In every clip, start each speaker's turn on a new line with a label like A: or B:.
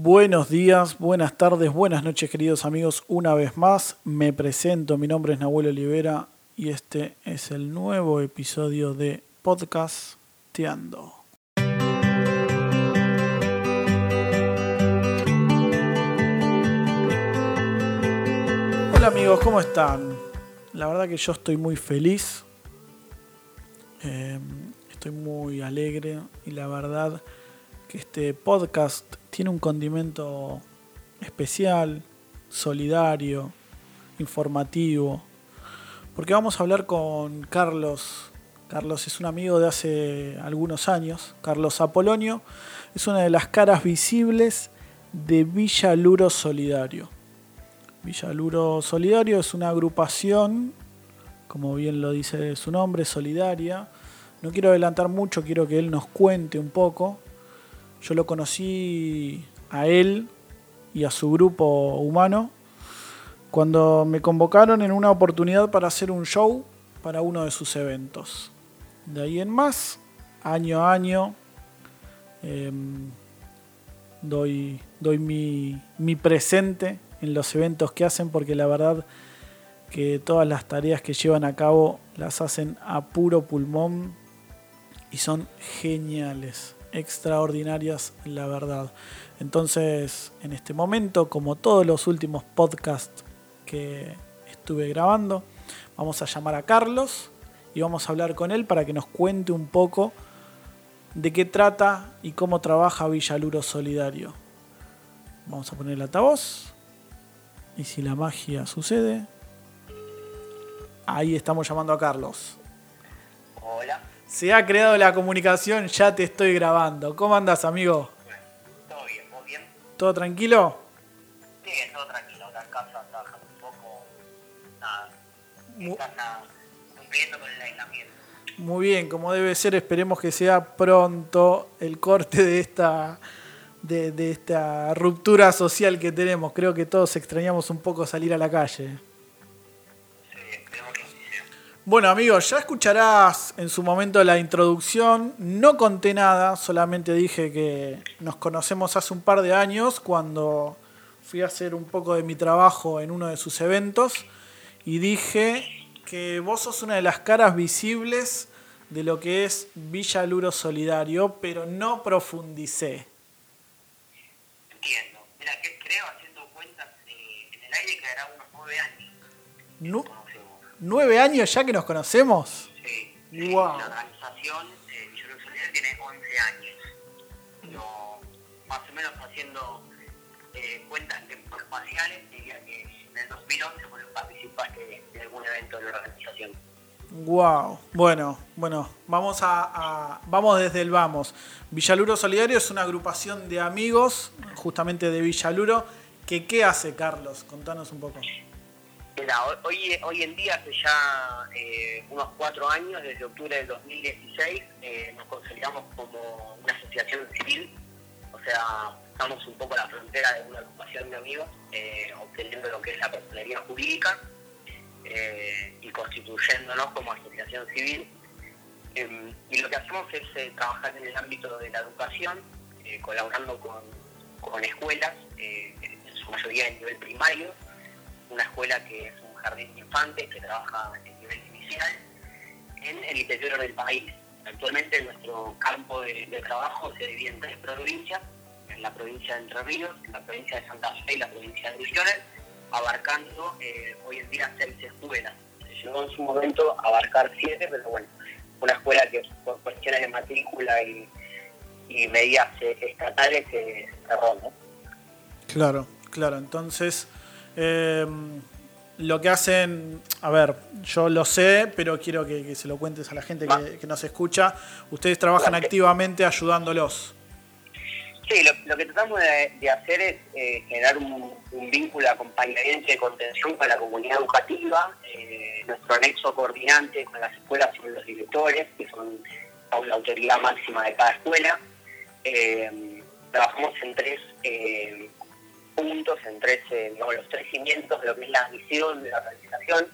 A: Buenos días, buenas tardes, buenas noches queridos amigos. Una vez más me presento, mi nombre es Nahuel Olivera y este es el nuevo episodio de Podcast Teando. Hola amigos, ¿cómo están? La verdad que yo estoy muy feliz, eh, estoy muy alegre y la verdad que este podcast tiene un condimento especial, solidario, informativo, porque vamos a hablar con Carlos. Carlos es un amigo de hace algunos años, Carlos Apolonio, es una de las caras visibles de Villa Luro Solidario. Villa Luro Solidario es una agrupación, como bien lo dice su nombre, solidaria. No quiero adelantar mucho, quiero que él nos cuente un poco yo lo conocí a él y a su grupo humano cuando me convocaron en una oportunidad para hacer un show para uno de sus eventos. De ahí en más, año a año, em, doy, doy mi, mi presente en los eventos que hacen porque la verdad que todas las tareas que llevan a cabo las hacen a puro pulmón y son geniales extraordinarias, la verdad. Entonces, en este momento, como todos los últimos podcasts que estuve grabando, vamos a llamar a Carlos y vamos a hablar con él para que nos cuente un poco de qué trata y cómo trabaja Villaluro Solidario. Vamos a poner el altavoz. Y si la magia sucede, ahí estamos llamando a Carlos.
B: Hola.
A: Se ha creado la comunicación, ya te estoy grabando. ¿Cómo andas, amigo?
B: Todo bien, ¿vos bien?
A: ¿Todo tranquilo?
B: Sí, todo tranquilo. Acá en casa trabajando un poco. Nada. En
A: Mu-
B: casa cumpliendo con el aislamiento.
A: Muy bien, como debe ser, esperemos que sea pronto el corte de esta, de, de esta ruptura social que tenemos. Creo que todos extrañamos un poco salir a la calle. Bueno amigos, ya escucharás en su momento la introducción. No conté nada, solamente dije que nos conocemos hace un par de años cuando fui a hacer un poco de mi trabajo en uno de sus eventos y dije que vos sos una de las caras visibles de lo que es Villa Luro Solidario, pero no profundicé.
B: Entiendo. Mira, que creo, haciendo cuentas eh, en el aire, que hará unos nueve años conocemos.
A: ¿Nueve años ya que nos conocemos?
B: Sí. La organización, eh, Solidario, tiene 11 años. Pero más o menos haciendo eh, cuentas tiempos espaciales, diría que en el 2011 vos participaste de, de algún evento de la organización.
A: Wow. Bueno, bueno, vamos a, a- vamos desde el vamos. Villaluro Solidario es una agrupación de amigos, justamente de Villaluro, que ¿qué hace Carlos? Contanos un poco.
B: Mira, hoy- hoy, en día, hace ya eh, unos cuatro años, desde octubre del 2016, eh, nos consolidamos como una asociación civil, o sea, estamos un poco a la frontera de una agrupación de amigos, eh, obteniendo lo que es la personería jurídica y constituyéndonos como asociación civil. Eh, y lo que hacemos es trabajar en el ámbito de la educación, colaborando con, con escuelas, en su mayoría en nivel primario, una escuela que es un jardín de infantes que trabaja en nivel inicial en el interior del país. Actualmente nuestro campo de, trabajo se divide en tres provincias, en la provincia de Entre Ríos, en la provincia de Santa Fe y la provincia de Misiones, abarcando eh, hoy en día seis escuelas. Se llegó en su momento a abarcar siete, pero bueno, una escuela que por cuestiones de matrícula y, y medidas eh, estatales se cerró, ¿no?
A: Claro, claro. Entonces, eh, lo que hacen, a ver, yo lo sé, pero quiero que, que se lo cuentes a la gente que, que nos escucha. Ustedes trabajan activamente ayudándolos.
B: Sí, lo, lo que tratamos de, de hacer es eh, generar un, un vínculo de acompañamiento y de contención con la comunidad educativa. Eh, nuestro anexo coordinante con las escuelas son los directores, que son la autoridad máxima de cada escuela. Eh, trabajamos en tres puntos, en tres, eh, digamos, los tres cimientos de lo que es la misión de la organización,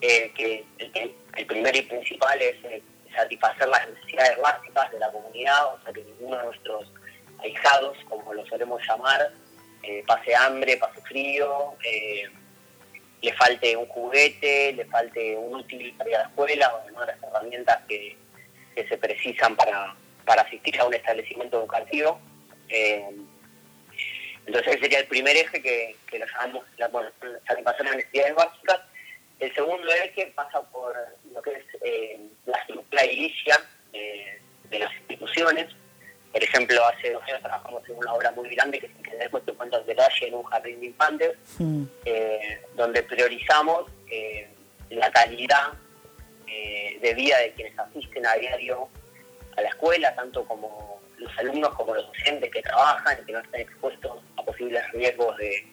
B: eh, que el, primero y principal es eh, satisfacer las necesidades básicas de la comunidad, o sea que ninguno de nuestros ahijados, como lo solemos llamar, pase hambre, pase frío, le falte un juguete, le falte un útil para ir a la escuela o demás las herramientas que, se precisan para asistir a un establecimiento educativo. Eh, entonces ese sería el primer eje que, que lo llamamos la, bueno, satisfacción de necesidades básicas. El segundo eje pasa por lo que es eh, la estructura edilicia de las instituciones. Por ejemplo, hace dos años trabajamos en una obra muy grande que, que después te cuento en detalle en un jardín de infantes, hmm. eh, donde priorizamos eh, la calidad eh, de vida de quienes asisten a diario a la escuela, tanto como los alumnos como los docentes que trabajan y que no están expuestos a posibles riesgos de,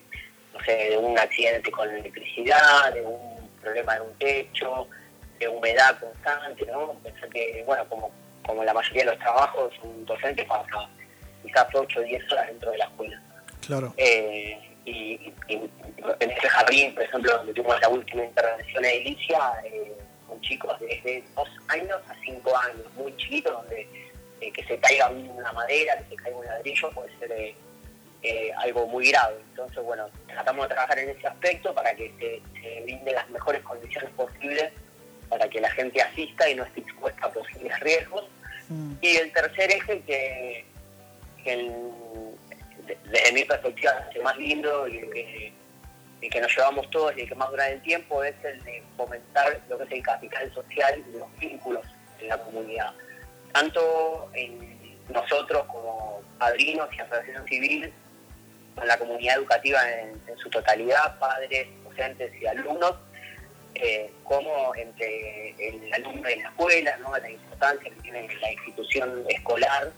B: no sé, de un accidente con electricidad, de un problema de un techo, de humedad constante, ¿no? Pensar que, bueno, como como la mayoría de los trabajos, un docente pasa quizás 8 o 10 horas dentro de la escuela.
A: Claro.
B: Eh, y, en ese jardín, por ejemplo, donde tuvimos la última intervención edilicia, eh, con chicos desde 2 años a 5 años, muy chiquitos, donde eh, que se caiga una madera, que se caiga un ladrillo, puede ser eh, algo muy grave. Entonces, bueno, tratamos de trabajar en ese aspecto para que se, se brinde las mejores condiciones posibles para que la gente asista y no esté expuesta a posibles riesgos. Mm. Y el tercer eje que, desde mi perspectiva es el más lindo y que, que nos llevamos todos y el que más dura el tiempo es el de fomentar lo que es el capital social y los vínculos en la comunidad. Tanto en nosotros como padrinos y asociación civil, con la comunidad educativa en su totalidad, padres, docentes y alumnos, eh, como entre el alumno y la escuela, ¿no? la importancia que tiene la institución escolar,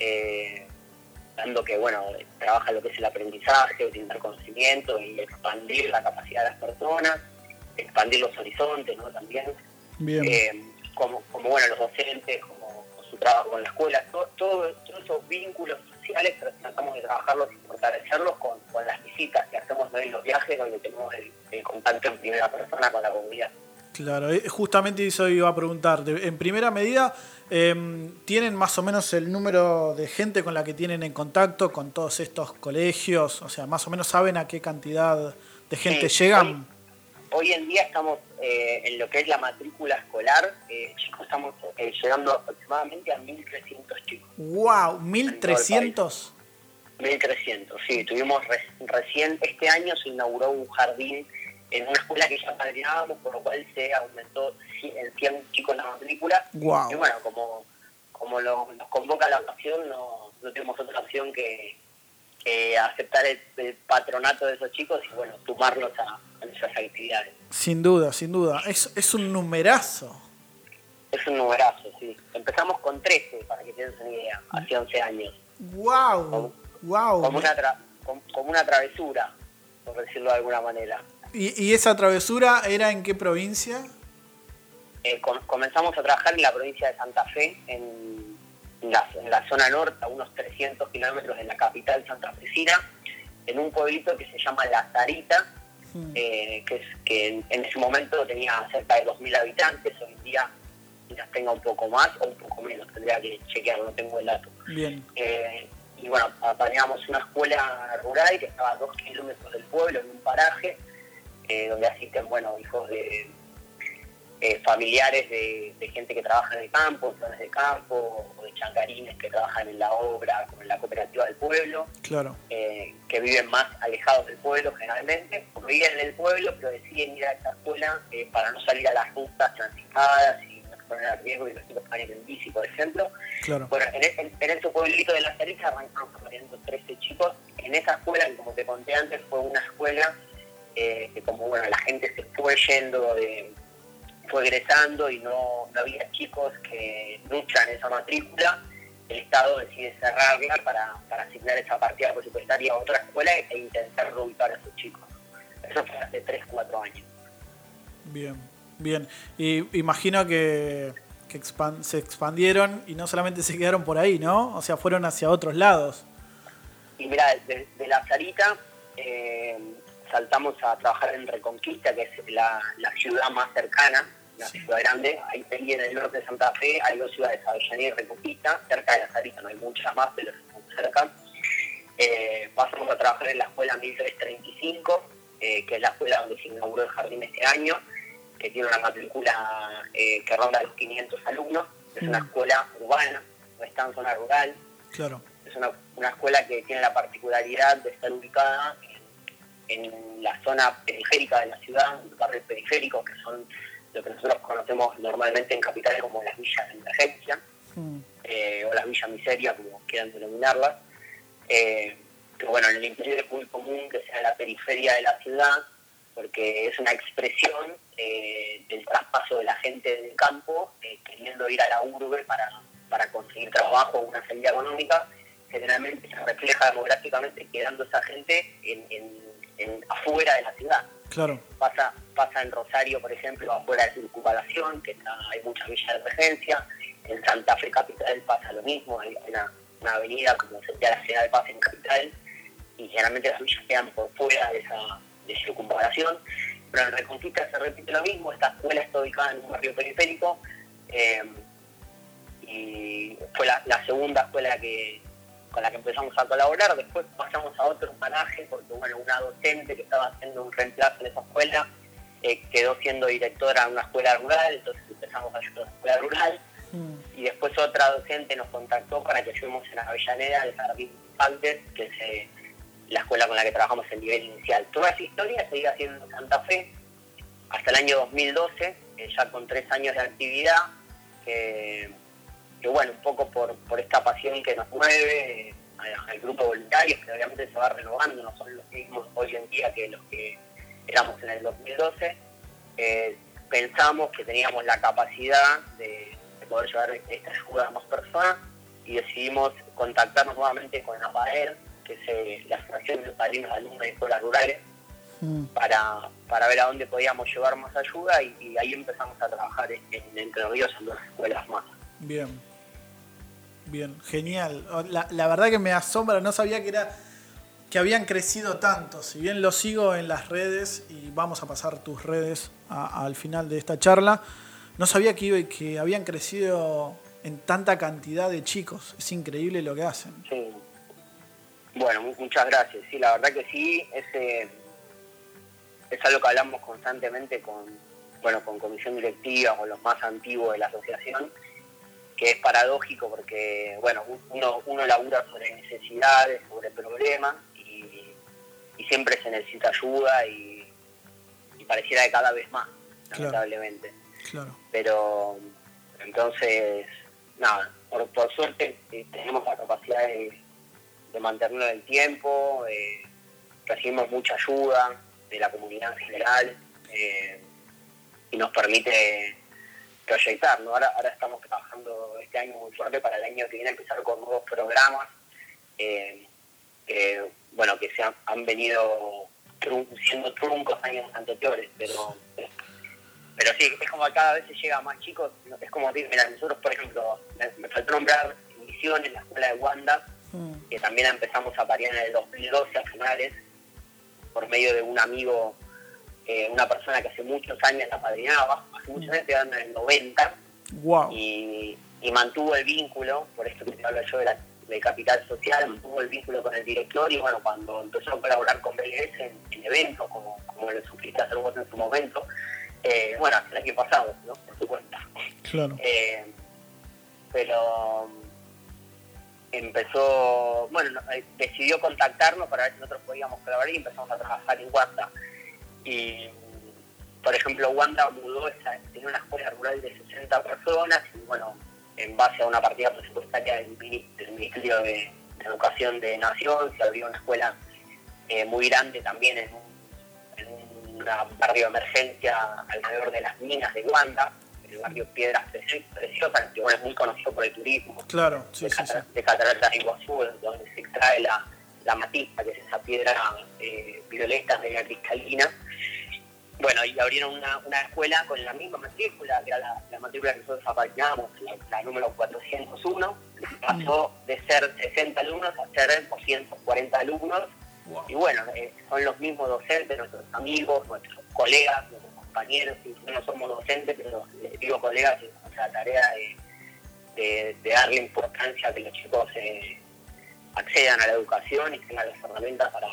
B: eh, dando que bueno trabaja lo que es el aprendizaje, brindar conocimiento y expandir la capacidad de las personas, expandir los horizontes ¿no? también, eh, como, como bueno los docentes, como, trabajo con la escuela, todos esos vínculos sociales tratamos de trabajarlos y fortalecerlos con, con las visitas que hacemos en los viajes donde tenemos el, contacto en primera persona con la comunidad.
A: Claro, eh, justamente eso iba a preguntar. En primera medida, em, ¿tienen más o menos el número de gente con la que tienen en contacto con todos estos colegios? O sea, más o menos saben a qué cantidad de gente llegan.
B: Hoy, en día estamos eh, en lo que es la matrícula escolar, eh, chicos, estamos llegando aproximadamente a 1.300 chicos.
A: ¡Wow! ¿1.300?
B: 1.300, sí. Tuvimos recién, este año se inauguró un jardín en una escuela que ya padrinábamos, por lo cual se aumentó en 100 chicos la matrícula. Y bueno, como, como nos convoca la ocasión, no, no tenemos otra opción que, aceptar el, patronato de esos chicos y bueno, sumarlos a, a nuestras actividades.
A: Sin duda, sin duda. Es, es un numerazo.
B: Es un numerazo, sí. Empezamos con 13, para que tengas una idea, hace 11 años.
A: ¡Wow! Wow.
B: Como una, como una travesura, por decirlo de alguna manera.
A: ¿Y, esa travesura era en qué provincia?
B: Eh, comenzamos a trabajar en la provincia de Santa Fe, en la, zona norte, a unos 300 kilómetros de la capital santafesina, en un pueblito que se llama La Zarita, hmm. eh, que, es, que en, ese momento tenía cerca de 2.000 habitantes, hoy en día quizás tenga un poco más o un poco menos, tendría que chequearlo, no tengo el dato.
A: Bien.
B: Eh, y bueno, teníamos una escuela rural que estaba a dos kilómetros del pueblo, en un paraje, eh, donde asisten, bueno, hijos de eh, familiares de, gente que trabaja en el campo, zonas de campo, o de chancarines que trabajan en la obra, como en la cooperativa del pueblo,
A: claro.
B: Eh, que viven más alejados del pueblo generalmente, o viven en el pueblo, pero deciden ir a esta escuela para no salir a las rutas transitadas poner a riesgo y los chicos van en bici, por ejemplo. Bueno, en, en, en ese pueblito de La Cerilla arrancamos con 13 chicos. En esa escuela, que como te conté antes, fue una escuela eh, que como bueno la gente se fue yendo, de, fue egresando y no, no había chicos que luchan esa matrícula, el Estado decide cerrarla para, para asignar esa partida presupuestaria a otra escuela e intentar reubicar a esos chicos. Eso fue hace 3, 4 años.
A: Bien. Bien, y imagino que, se expandieron y no solamente se quedaron por ahí, ¿no? O sea, fueron hacia otros lados.
B: Y mira, de, la Sarita eh, saltamos a trabajar en Reconquista, que es la, ciudad más cercana, la ciudad grande. Ahí, en el norte de Santa Fe hay dos ciudades, Avellaneda y Reconquista. Cerca de la Sarita no hay muchas más, pero cerca. Eh, pasamos a trabajar en la escuela 1335, eh, que es la escuela donde se inauguró el jardín este año, que tiene una matrícula eh, que ronda los 500 alumnos. Es una
A: Mm.
B: escuela urbana, no está en zona rural.
A: Claro.
B: Es una, una escuela que tiene la particularidad de estar ubicada en, en la zona periférica de la ciudad, los barrios periféricos, que son lo que nosotros conocemos normalmente en capitales como las villas de emergencia
A: Mm,
B: eh, o las villas miseria, como quieran denominarlas. Eh, que bueno, en el interior es muy común que sea la periferia de la ciudad, porque es una expresión eh, del traspaso de la gente del campo eh, queriendo ir a la urbe para, para conseguir trabajo o una salida económica. Generalmente se refleja demográficamente quedando esa gente en, en- en- afuera de la ciudad
A: claro.
B: pasa pasa en Rosario, por ejemplo, afuera de circunvalación, que está- hay muchas villas de emergencia. En Santa Fe Capital pasa lo mismo, hay una, una avenida como sería la General Paz en Capital, y generalmente las villas quedan por fuera de esa de circunvalación. Pero en Reconquista se repite lo mismo, esta escuela está ubicada en un barrio periférico, eh, y fue la, la segunda escuela que con la que empezamos a colaborar, después pasamos a otro paraje, porque bueno, una docente que estaba haciendo un reemplazo en esa escuela eh, quedó siendo directora en una escuela rural, entonces empezamos a ayudar a la escuela rural,
A: Mm,
B: y después otra docente nos contactó para que ayudemos en Avellaneda, el Jardín Infantes, que es eh, la escuela con la que trabajamos en nivel inicial. Toda esa historia se iba haciendo en Santa Fe hasta el año 2012, eh, ya con tres años de actividad, que, que bueno, un poco por, por esta pasión que nos mueve, eh, al grupo de voluntarios, que obviamente se va renovando, no son los mismos hoy en día que los que éramos en el 2012, eh, pensamos que teníamos la capacidad de, de poder llevar esta ayuda a más personas y decidimos contactarnos nuevamente con APAER, que es eh, la Asociación de Padrinos de Alumnos de Escuelas Rurales,
A: mm,
B: para, para ver a dónde podíamos llevar más ayuda y, y ahí empezamos a trabajar en, en Entre Ríos en dos escuelas más.
A: Bien. Bien, genial. La, la verdad que me asombra, no sabía que era que habían crecido tanto. Si bien lo sigo en las redes y vamos a pasar tus redes al final de esta charla, no sabía que, que habían crecido en tanta cantidad de chicos. Es increíble lo que hacen.
B: Sí. Bueno, mu- muchas gracias. Sí, la verdad que sí, es, es algo que hablamos constantemente con, bueno, con comisión directiva, con los más antiguos de la asociación, que es paradójico porque, bueno, un- uno, uno labura sobre necesidades, sobre problemas y, y siempre se necesita ayuda y, y pareciera que cada vez más,
A: Claro.
B: lamentablemente
A: Claro.
B: pero entonces nada por, por suerte eh, tenemos la capacidad de, de mantenerlo en el tiempo eh, recibimos mucha ayuda de la comunidad en general eh, y nos permite proyectar ¿no? ahora, ahora estamos trabajando este año muy fuerte para el año que viene empezar con nuevos programas eh, que bueno que se han, han venido trun- siendo truncos años anteriores pero pero sí, es como que cada vez se llega a más chicos. Es como decir, mira, nosotros, por ejemplo, me, faltó nombrar Misiones, la escuela de Wanda,
A: Mm,
B: que también empezamos a parir en el 2012 a finales, por medio de un amigo, eh, una persona que hace muchos años la padrinaba, hace muchos años, te en el 90,
A: Wow.
B: y, y mantuvo el vínculo, por esto que te hablo yo de la, capital social, mantuvo el vínculo con el director y bueno, cuando empezó a colaborar con BLS en, en eventos, como, como lo supiste hacer vos en su momento, eh, bueno, hasta el año pasado, ¿no? Por su cuenta.
A: Claro.
B: Eh, pero empezó, bueno, no- eh, decidió contactarnos para ver si nosotros podíamos colaborar y empezamos a trabajar en Wanda. Y, por ejemplo, Wanda mudó, esa, tenía una escuela rural de 60 personas y, bueno, en base a una partida presupuestaria del, del Ministerio de, de Educación de Nación, se abrió una escuela eh, muy grande también en un, en un barrio de emergencia alrededor de las minas de Wanda, el barrio Piedras Preci- Preciosas, que bueno, es muy conocido por el turismo
A: Claro, sí,
B: de,
A: sí, sí.
B: De Cataratas de Iguazú, donde se extrae la, la matista, que es esa piedra eh, violeta media cristalina. Bueno, y abrieron una, una escuela con la misma matrícula, que era la, la matrícula que nosotros apañamos, la, la número 401. Pasó de ser 60 alumnos a ser 240 alumnos.
A: Wow.
B: Y bueno, eh, son los mismos docentes, nuestros amigos, nuestros colegas, nuestros compañeros, y no somos docentes, pero les digo colegas, es nuestra tarea de, de, de darle importancia a que los chicos eh, accedan a la educación y tengan las herramientas para,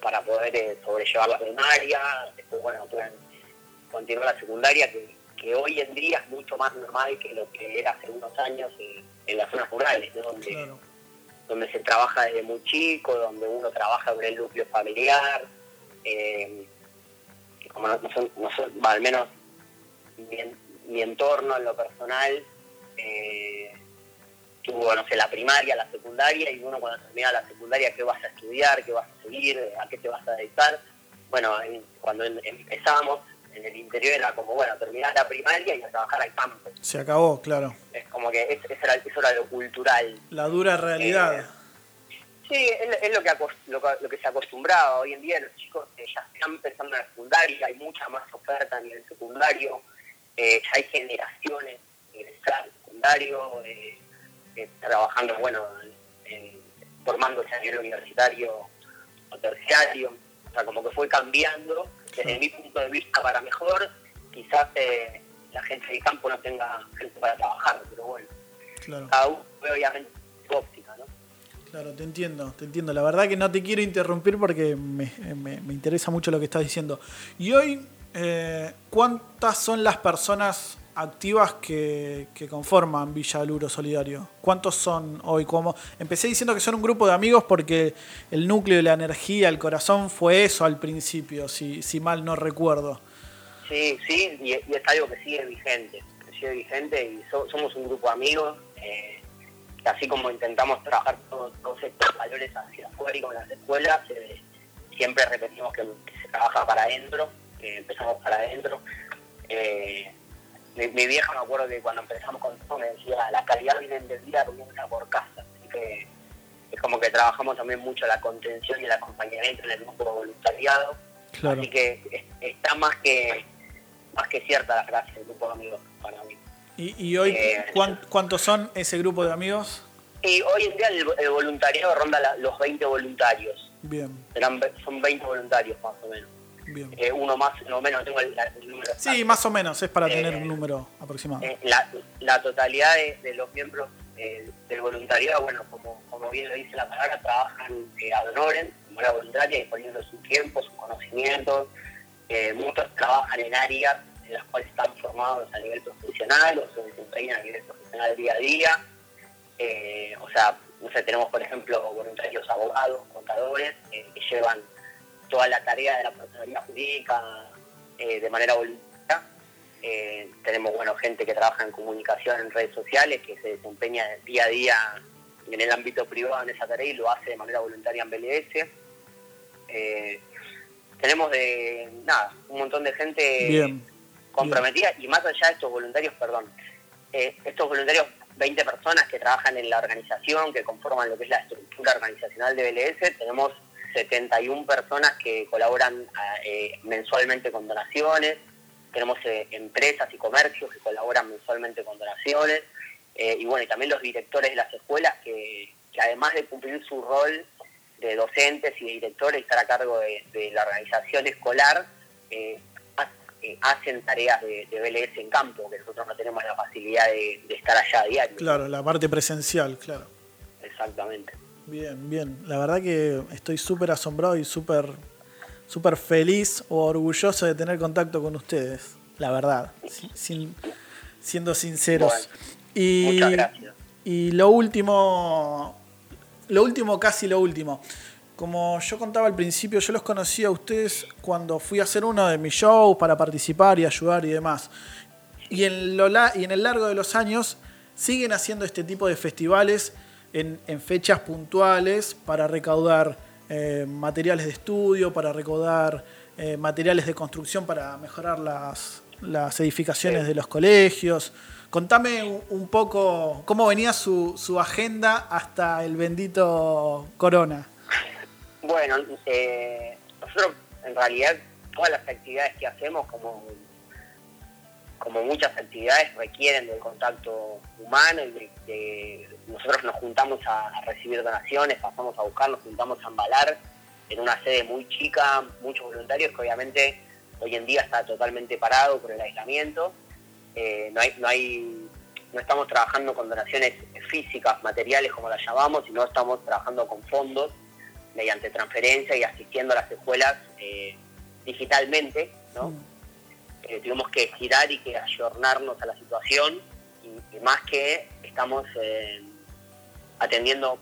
B: para poder eh, sobrellevar la primaria, después bueno, pueden continuar la secundaria, que, que, hoy en día es mucho más normal que lo que era hace unos años en las zonas rurales, donde, donde se trabaja desde muy chico, donde uno trabaja con el núcleo familiar, eh, como no, no, al menos mi, mi, entorno en lo personal, eh, tuvo, no sé, la primaria, la secundaria, y uno cuando termina la secundaria, ¿qué vas a estudiar? ¿Qué vas a seguir? ¿A qué te vas a dedicar? Bueno, cuando em, empezamos en el interior era como, bueno, terminar la primaria y a trabajar al campo.
A: Se acabó, claro.
B: Es como que eso era, eso era lo cultural.
A: La dura realidad. Eh,
B: sí, es, lo, que, lo, que se acostumbraba. Hoy en día los chicos eh, ya están empezando en la secundaria, hay mucha más oferta a nivel secundario, eh, ya hay generaciones ingresar secundario, eh, trabajando, bueno, en, formándose a nivel universitario o terciario. O sea, como que fue cambiando desde mi punto de vista para mejor, quizás eh, la gente de campo no tenga gente para trabajar, pero bueno, claro. cada uno obviamente su óptica, ¿no?
A: Claro, te entiendo, te entiendo. La verdad que no te quiero interrumpir porque me, me, interesa mucho lo que estás diciendo. Y hoy, eh, ¿cuántas son las personas activas que, conforman Villa Luro Solidario? ¿Cuántos son hoy? Como empecé diciendo que son un grupo de amigos porque el núcleo, la energía, el corazón fue eso al principio, si, si mal no recuerdo.
B: Sí, sí, y, es algo que sigue vigente, que sigue vigente y somos un grupo de amigos. Eh, así como intentamos trabajar todos, estos valores hacia afuera y con las escuelas, eh, siempre repetimos que, se trabaja para adentro, que empezamos para adentro. Eh, mi, vieja me acuerdo que cuando empezamos con esto me decía, la calidad viene del día comienza por casa. Así que es como que trabajamos también mucho la contención y el acompañamiento en el grupo de voluntariado. Así que está más que más que cierta la frase del grupo de amigos para mí.
A: ¿Y, hoy eh, cuántos son ese grupo de amigos?
B: Y hoy en día el, voluntariado ronda los 20 voluntarios.
A: Bien.
B: son 20 voluntarios más o menos. Eh, uno más o menos, tengo el, número.
A: Sí, más o menos, es para tener un eh, número aproximado.
B: Eh, la, totalidad de, los miembros del voluntariado, bueno, como, como bien lo dice la palabra, trabajan a honoren, como la voluntaria, disponiendo su tiempo, sus conocimientos. muchos trabajan en áreas en las cuales están formados a nivel profesional o se desempeñan a nivel profesional día a día. o sea, no sé, tenemos por ejemplo voluntarios abogados, contadores, que llevan toda la tarea de la personalidad jurídica eh, de manera voluntaria. Eh, tenemos bueno gente que trabaja en comunicación en redes sociales, que se desempeña día a día en el ámbito privado en esa tarea y lo hace de manera voluntaria en BLS. Eh, tenemos de nada, un montón de gente comprometida y más allá de estos voluntarios, perdón, estos voluntarios 20 personas que trabajan en la organización, que conforman lo que es la estructura organizacional de BLS, tenemos 71 personas que colaboran eh, mensualmente con donaciones, tenemos eh, empresas y comercios que colaboran mensualmente con donaciones, eh, y bueno, y también los directores de las escuelas que, además de cumplir su rol de docentes y de directores estar a cargo de, la organización escolar, hacen tareas de, de, BLS en campo, que nosotros no tenemos la facilidad de, de estar allá a diario.
A: Claro, la parte presencial, claro.
B: Exactamente.
A: Bien, bien. La verdad que estoy súper asombrado y súper súper feliz o orgulloso de tener contacto con ustedes. La verdad, siendo sinceros. y,
B: muchas gracias.
A: Y lo último, lo último, casi lo último. Como yo contaba al principio, yo los conocí a ustedes cuando fui a hacer uno de mis shows para participar y ayudar y demás. Y en, lo, y en el largo de los años siguen haciendo este tipo de festivales en, fechas puntuales para recaudar eh, materiales de estudio, para recaudar eh, materiales de construcción para mejorar las, edificaciones de los colegios. Contame un, poco cómo venía su, su, agenda hasta el bendito Corona.
B: Bueno, eh, nosotros en realidad todas las actividades que hacemos como como muchas actividades requieren del contacto humano y nosotros nos juntamos a, recibir donaciones, pasamos a buscar, nos juntamos a embalar en una sede muy chica, muchos voluntarios que obviamente hoy en día está totalmente parado por el aislamiento, eh, no hay, no hay no estamos trabajando con donaciones físicas, materiales como las llamamos, sino estamos trabajando con fondos mediante transferencia y asistiendo a las escuelas eh, digitalmente, ¿no? Eh, tenemos que girar y que ayornarnos a la situación y, más que estamos eh, atendiendo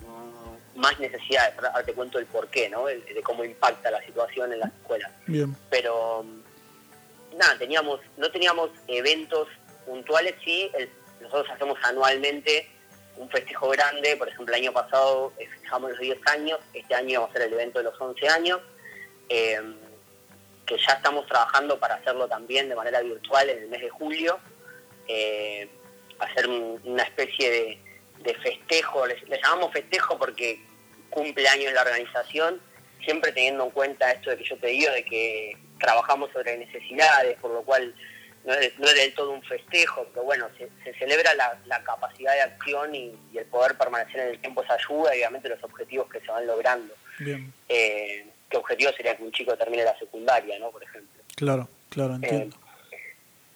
B: mm, más necesidades, ahora te cuento el porqué, ¿no? de cómo impacta la situación en las escuelas.
A: Bien.
B: Pero mm, nada, teníamos, no teníamos eventos puntuales, sí, nosotros hacemos anualmente un festejo grande, por ejemplo el año pasado festejamos los 10 años, este año vamos a hacer el evento de los 11 años, eh, que ya estamos trabajando para hacerlo también de manera virtual en el mes de julio, eh, hacer una especie de, festejo, le, llamamos festejo porque cumple años la organización, siempre teniendo en cuenta esto de que yo te digo, de que trabajamos sobre necesidades, por lo cual no es, no del todo un festejo, pero bueno, se, celebra la, capacidad de acción y, el poder permanecer en el tiempo esa ayuda y obviamente los objetivos que se van logrando.
A: Bien.
B: Eh, ¿Qué objetivo sería que un chico termine la secundaria, ¿no? Por ejemplo.
A: Claro, claro, entiendo.
B: Eh,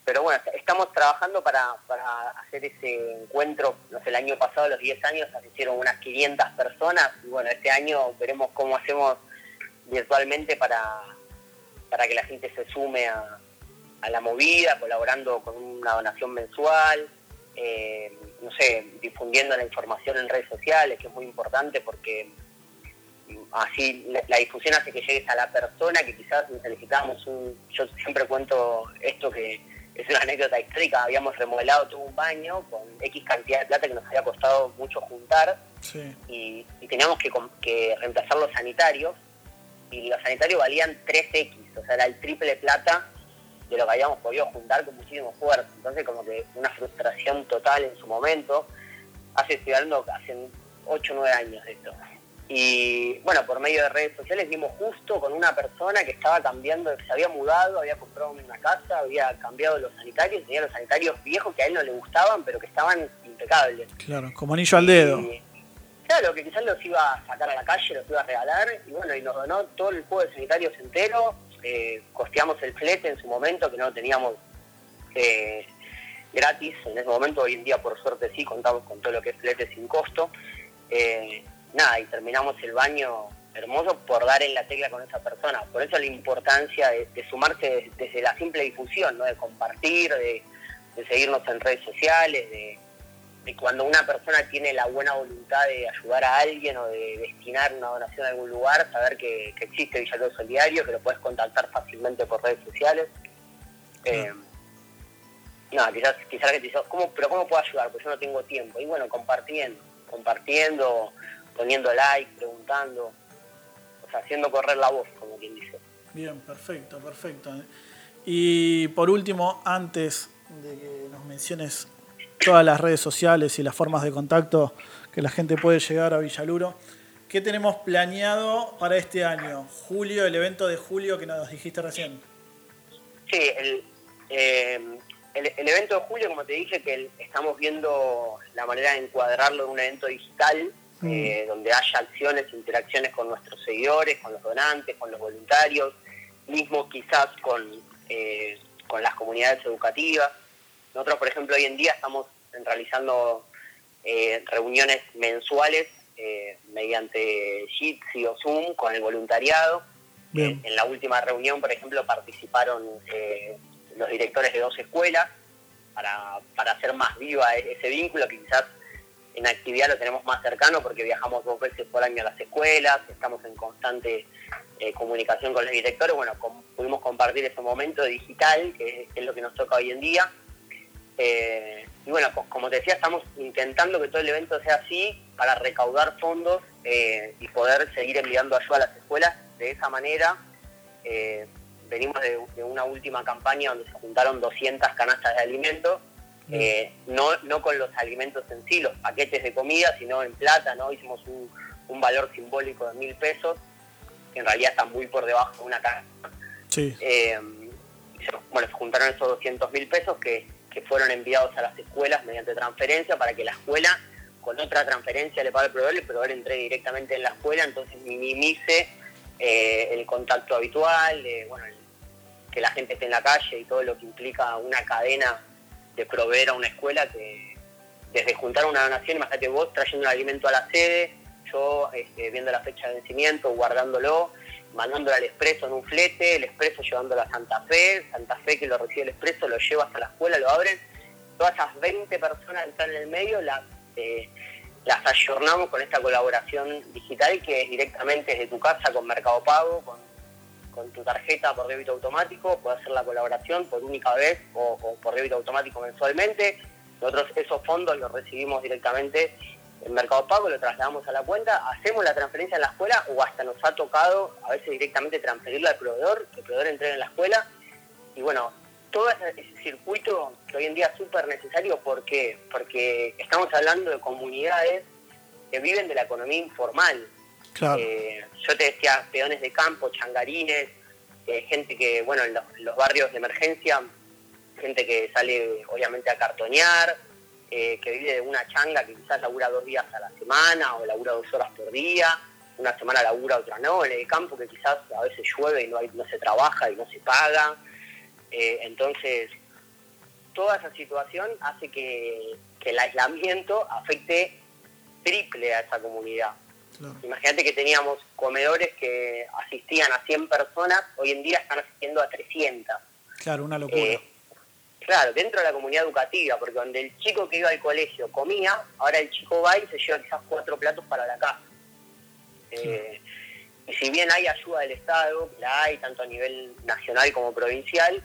B: pero bueno, estamos trabajando para, para hacer ese encuentro, no sé, el año pasado, los 10 años, asistieron unas 500 personas y bueno, este año veremos cómo hacemos virtualmente para, para que la gente se sume a, a la movida, colaborando con una donación mensual, eh, no sé, difundiendo la información en redes sociales, que es muy importante porque así la, difusión hace que llegues a la persona que quizás necesitábamos un... Yo siempre cuento esto que es una anécdota histórica, habíamos remodelado todo un baño con X cantidad de plata que nos había costado mucho juntar y, teníamos que, que reemplazar los sanitarios y los sanitarios valían 3X, o sea, era el triple plata de lo que habíamos podido juntar con muchísimo esfuerzo. Entonces como que una frustración total en su momento. Hace, estoy hablando hace 8 o 9 años de esto. Y bueno, por medio de redes sociales vimos justo con una persona que estaba cambiando, se había mudado, había comprado una casa, había cambiado los sanitarios, tenía los sanitarios viejos que a él no le gustaban, pero que estaban impecables.
A: Claro, como anillo al dedo.
B: claro, que quizás los iba a sacar a la calle, los iba a regalar, y bueno, y nos donó todo el juego de sanitarios entero, eh, costeamos el flete en su momento, que no lo teníamos eh, gratis en ese momento, hoy en día por suerte sí, contamos con todo lo que es flete sin costo. Eh, nada, y terminamos el baño hermoso por dar en la tecla con esa persona. Por eso la importancia de, sumarse desde la simple difusión, ¿no? de compartir, de seguirnos en redes sociales, de, cuando una persona tiene la buena voluntad de ayudar a alguien o de destinar una donación a algún lugar, saber que, existe Villalobos Solidario, que lo puedes contactar fácilmente por redes sociales. Eh, no, quizás, quizás que te dice, ¿cómo, pero ¿cómo puedo ayudar? Pues yo no tengo tiempo. Y bueno, compartiendo, compartiendo, poniendo like, preguntando, o sea, haciendo correr la voz, como quien dice.
A: Bien, perfecto, perfecto. Y por último, antes de que nos menciones todas las redes sociales y las formas de contacto que la gente puede llegar a Villaluro. ¿Qué tenemos planeado para este año? Julio, el evento de julio que nos dijiste recién.
B: Sí, el, eh, el, evento de julio, como te dije, que estamos viendo la manera de encuadrarlo en un evento digital, mm. eh, donde haya acciones, interacciones con nuestros seguidores, con los donantes, con los voluntarios, mismo quizás con, eh, con las comunidades educativas. Nosotros, por ejemplo, hoy en día estamos realizando eh, reuniones mensuales eh, mediante Jitsi o Zoom con el voluntariado. en la última reunión, por ejemplo, participaron eh, los directores de dos escuelas para, para hacer más viva e-, ese vínculo que quizás en actividad lo tenemos más cercano porque viajamos dos veces por año a las escuelas, estamos en constante comunicación con los directores, bueno, pudimos compartir ese momento digital, que es, lo que nos toca hoy en día, eh, y bueno, como te decía, estamos intentando que todo el evento sea así para recaudar fondos eh, y poder seguir enviando ayuda a las escuelas. De esa manera, eh, venimos de, una última campaña donde se juntaron 200 canastas de alimentos, no, no con los alimentos en sí, los paquetes de comida, sino en plata, ¿no? Hicimos un, valor simbólico de mil pesos, que en realidad está muy por debajo de una canasta. bueno, se juntaron esos 200 mil pesos que que fueron enviados a las escuelas mediante transferencia para que la escuela con otra transferencia le pague el proveedor el proveedor entre directamente en la escuela, entonces minimice eh, el contacto habitual, bueno, que la gente esté en la calle y todo lo que implica una cadena proveer a una escuela que desde juntar una donación, imagínate vos trayendo un alimento a la sede, yo este, viendo la fecha de vencimiento, guardándolo, mandándolo al expreso en un flete, el expreso llevándolo a Santa Fe, Santa Fe que lo recibe el expreso, lo lleva hasta la escuela, lo abren, todas esas 20 personas que están en el medio las, eh, las ayornamos con esta colaboración digital que es directamente desde tu casa con Mercado Pago, con, tu tarjeta por débito automático, puedes hacer la colaboración por única vez o, por débito automático mensualmente. Nosotros esos fondos los recibimos directamente en Mercado Pago, lo trasladamos a la cuenta, hacemos la transferencia en la escuela o hasta nos ha tocado a veces directamente transferirla al proveedor, que el proveedor entregue en la escuela. Y bueno, todo ese, circuito que hoy en día es súper necesario, ¿por Porque estamos hablando de comunidades que viven de la economía informal. Eh, yo te decía, peones de campo, changarines, eh, gente que, bueno, en los, barrios de emergencia, gente que sale obviamente a cartonear, eh, que vive de una changa que quizás labura dos días a la semana o labura dos horas por día, una semana labura, otra no, en el campo que quizás a veces llueve y no, no se trabaja y no se paga. Entonces, toda esa situación hace que, el aislamiento afecte triple a esa comunidad. Imagínate que teníamos comedores que asistían a 100 personas, hoy en día están asistiendo a 300.
A: Claro, una locura. Eh,
B: claro, dentro de la comunidad educativa, porque donde el chico que iba al colegio comía, ahora el chico va y se lleva quizás cuatro platos para la casa. Eh, y si bien hay ayuda del Estado, la hay tanto a nivel nacional como provincial,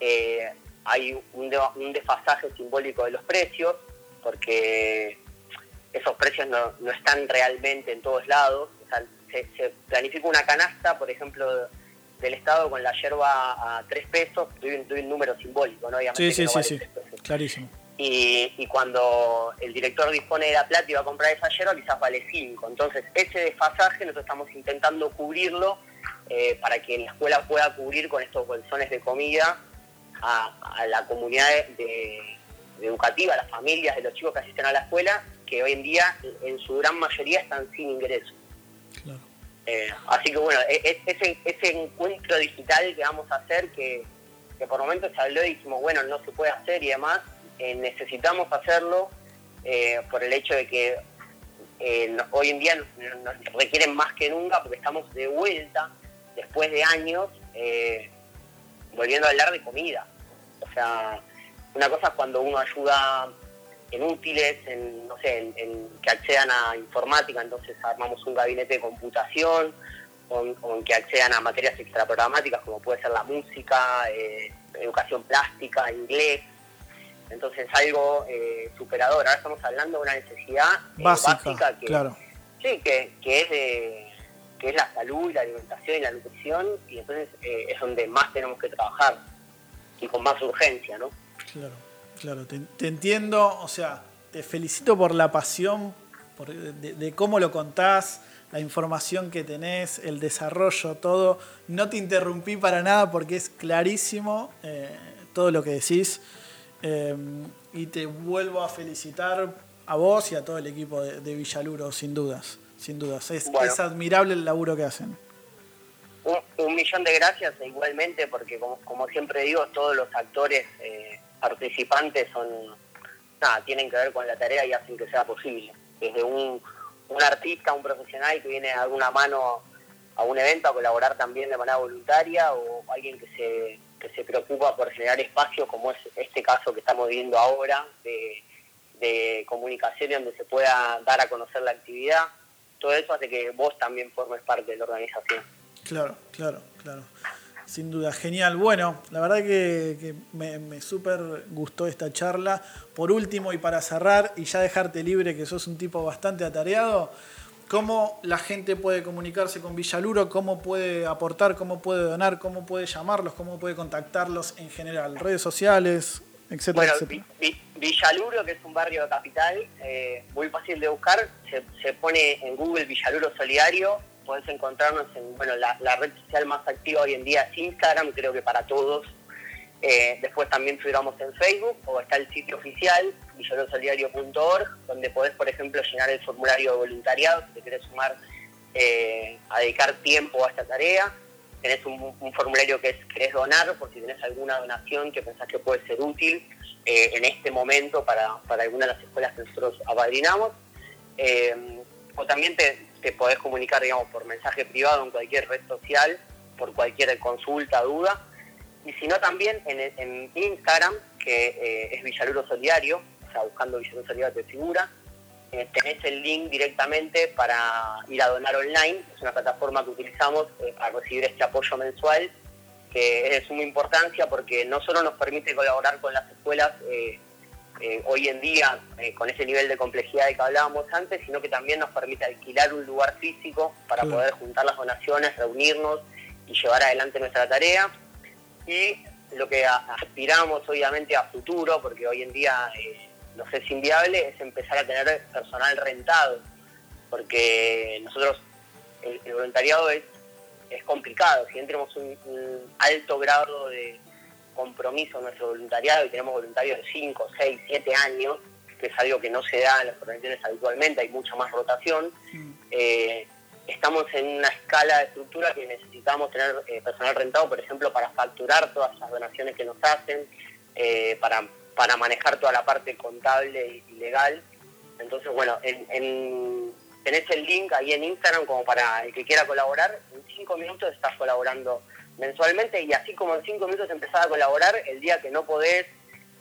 B: eh, hay un, desfasaje simbólico de los precios, porque esos precios no, están realmente en todos lados. se, planifica una canasta, por ejemplo, del Estado con la yerba a tres pesos, tuve, un número simbólico, ¿no?
A: sí, sí, sí, sí, clarísimo.
B: Y, cuando el director dispone de la plata y va a comprar esa yerba, quizás vale cinco. Entonces, ese desfasaje nosotros estamos intentando cubrirlo eh, para que la escuela pueda cubrir con estos bolsones de comida a, la comunidad educativa, a las familias de los chicos que asisten a la escuela, que hoy en día en su gran mayoría están sin ingreso. Eh, así que bueno, e, e, ese, ese encuentro digital que vamos a hacer, que, por momentos se habló y dijimos, bueno, no se puede hacer y demás, eh, necesitamos hacerlo eh, por el hecho de que hoy en día nos, requieren más que nunca porque estamos de vuelta, después de años, volviendo a hablar de comida. O sea, una cosa es cuando uno ayuda en útiles, en, no sé, en, que accedan a informática, entonces armamos un gabinete de computación, o, en que accedan a materias extraprogramáticas como puede ser la música, eh, educación plástica, inglés. Entonces algo eh, superador. Ahora estamos hablando de una necesidad
A: eh, básica, que,
B: claro. sí, que, que es de que es la salud la alimentación y la nutrición, y entonces es donde más tenemos que trabajar y con más urgencia, ¿no?
A: Claro, claro, te, entiendo, o sea, te felicito por la pasión, por, de, cómo lo contás, la información que tenés, el desarrollo, todo. No te interrumpí para nada porque es clarísimo eh, todo lo que decís. Eh, y te vuelvo a felicitar a vos y a todo el equipo de, de Villaluro, sin dudas sin dudas. Es, es admirable el laburo que hacen.
B: Un, millón de gracias igualmente porque como, siempre digo, todos los actores eh, participantes son nada, tienen que ver con la tarea y hacen que sea posible. Desde un, un artista, un profesional que viene a alguna mano a un evento a colaborar también de manera voluntaria o alguien que se, que se preocupa por generar espacio como es este caso que estamos viendo ahora de, de comunicación donde se pueda dar a conocer la actividad todo eso hace que vos también formes parte de la organización.
A: Claro, claro, claro. Sin duda, genial. Bueno, la verdad que, me, me súper gustó esta charla. Por último, y para cerrar, y ya dejarte libre, que sos un tipo bastante atareado, ¿cómo la gente puede comunicarse con Villaluro? ¿Cómo puede aportar? ¿Cómo puede donar? ¿Cómo puede llamarlos? ¿Cómo puede contactarlos en general? ¿Redes sociales?
B: bueno, Villaluro, que es un barrio de capital, eh, muy fácil de buscar, se, pone en Google Villaluro Solidario, podés encontrarnos en, bueno, la, red social más activa hoy en día es Instagram, creo que para todos. Eh, después también figuramos en Facebook o está el sitio oficial, villalurosolidario.org, donde podés, por ejemplo, llenar el formulario de voluntariado si te querés sumar eh, a dedicar tiempo a esta tarea tenés un, formulario que es querés donar, por si tenés alguna donación que pensás que puede ser útil, eh, en este momento para, para algunas de las escuelas que nosotros apadrinamos. O también te, te, podés comunicar, digamos, por mensaje privado en cualquier red social, por cualquier consulta, duda. Y si no, también en, Instagram, que eh, es Villaluro Solidario, o sea, buscando Villaluro Solidario te figura. Eh, tenés el link directamente para ir a donar online. Es una plataforma que utilizamos eh, para recibir este apoyo mensual, que es de suma importancia porque no solo nos permite colaborar con las escuelas eh, hoy en día con ese nivel de complejidad de que hablábamos antes, sino que también nos permite alquilar un lugar físico para poder juntar las donaciones, reunirnos y llevar adelante nuestra tarea. Y lo que aspiramos obviamente a futuro, porque hoy en día nos es inviable, es empezar a tener personal rentado, porque nosotros, el, voluntariado es, es complicado, si tenemos un, alto grado de compromiso en nuestro voluntariado y tenemos voluntarios de 5, 6, 7 años, que es algo que no se da en las organizaciones habitualmente, hay mucha más rotación, eh, estamos en una escala de estructura que necesitamos tener eh, personal rentado, por ejemplo, para facturar todas las donaciones que nos hacen, eh, para para manejar toda la parte contable y legal. Entonces, bueno, en, tenés el link ahí en Instagram como para el que quiera colaborar. En cinco minutos estás colaborando mensualmente y así como en cinco minutos empezás a colaborar, el día que no podés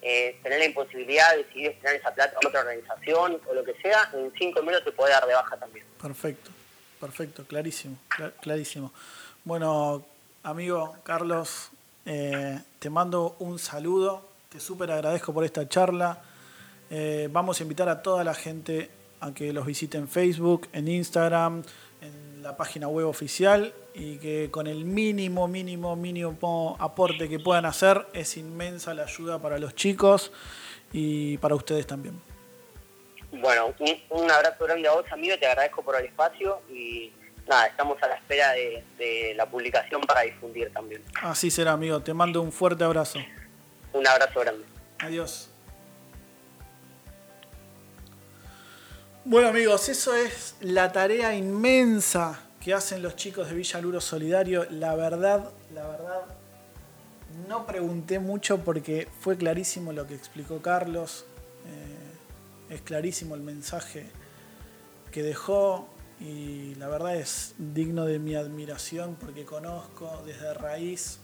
B: eh, tener la imposibilidad de decidir tener esa plata a otra organización o lo que sea, en cinco minutos te podés dar de baja también.
A: Perfecto, perfecto, clarísimo, clarísimo. Bueno, amigo Carlos, eh, te mando un saludo te súper agradezco por esta charla. Eh, vamos a invitar a toda la gente a que los visite en Facebook, en Instagram, la página web oficial y que con el mínimo, mínimo, mínimo aporte que puedan hacer es inmensa la ayuda para los chicos y para ustedes también.
B: Bueno, un, abrazo grande a vos, amigo, te agradezco por el espacio y nada, estamos a la espera de, de la publicación para difundir también.
A: Así será, amigo, te mando un fuerte abrazo.
B: Un abrazo grande.
A: Adiós. Bueno amigos, eso es la tarea inmensa que hacen los chicos de Villa Luro Solidario. La verdad, la verdad, no pregunté mucho porque fue clarísimo lo que explicó Carlos. Eh, es clarísimo el mensaje que dejó y la verdad es digno de mi admiración porque conozco desde raíz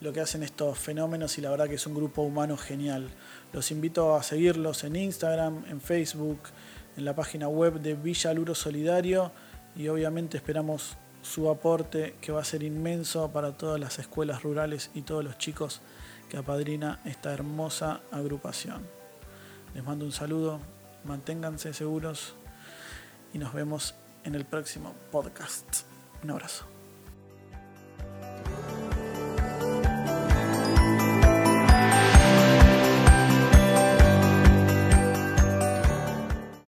A: lo que hacen estos fenómenos y la verdad que es un grupo humano genial. Los invito a seguirlos en Instagram, en Facebook, en la página web de Villa Luro Solidario y obviamente esperamos su aporte que va a ser inmenso para todas las escuelas rurales y todos los chicos que apadrina esta hermosa agrupación. Les mando un saludo, manténganse seguros y nos vemos en el próximo podcast. Un abrazo.